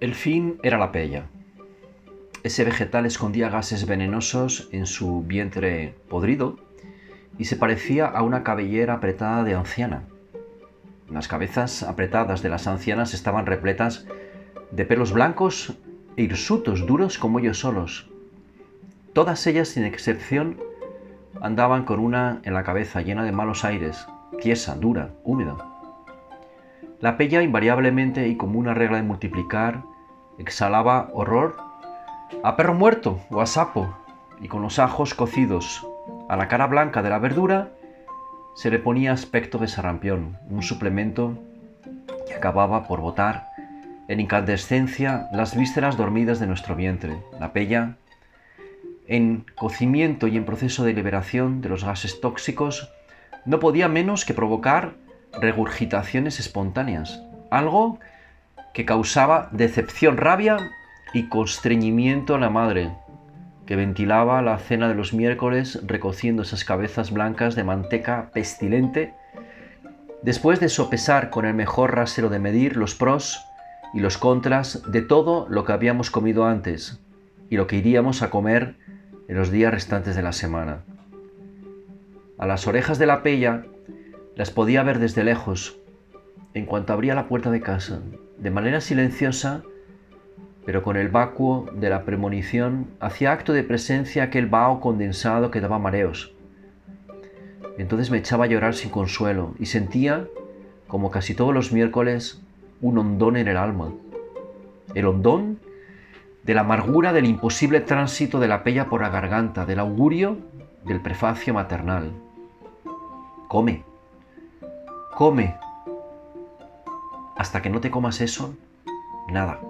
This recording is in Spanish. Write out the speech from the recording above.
El fin era la pella. Ese vegetal escondía gases venenosos en su vientre podrido y se parecía a una cabellera apretada de anciana. Las cabezas apretadas de las ancianas estaban repletas de pelos blancos e hirsutos duros como ellos solos. Todas ellas, sin excepción, andaban con una en la cabeza llena de malos aires, tiesa, dura, húmeda. La pella invariablemente y como una regla de multiplicar, exhalaba horror a perro muerto o a sapo, y con los ajos cocidos a la cara blanca de la verdura se le ponía aspecto de sarampión, un suplemento que acababa por botar en incandescencia las vísceras dormidas de nuestro vientre. La pella, en cocimiento y en proceso de liberación de los gases tóxicos, no podía menos que provocar regurgitaciones espontáneas, algo que causaba decepción, rabia y constreñimiento a la madre, que ventilaba la cena de los miércoles recociendo esas cabezas blancas de manteca pestilente, después de sopesar con el mejor rasero de medir los pros y los contras de todo lo que habíamos comido antes y lo que iríamos a comer en los días restantes de la semana. A las orejas de la pella las podía ver desde lejos, en cuanto abría la puerta de casa, de manera silenciosa, pero con el vacuo de la premonición hacía acto de presencia aquel vaho condensado que daba mareos. Entonces me echaba a llorar sin consuelo y sentía, como casi todos los miércoles, un hondón en el alma. El hondón de la amargura del imposible tránsito de la pella por la garganta, del augurio del prefacio maternal. Come, come. Hasta que no te comas eso, nada.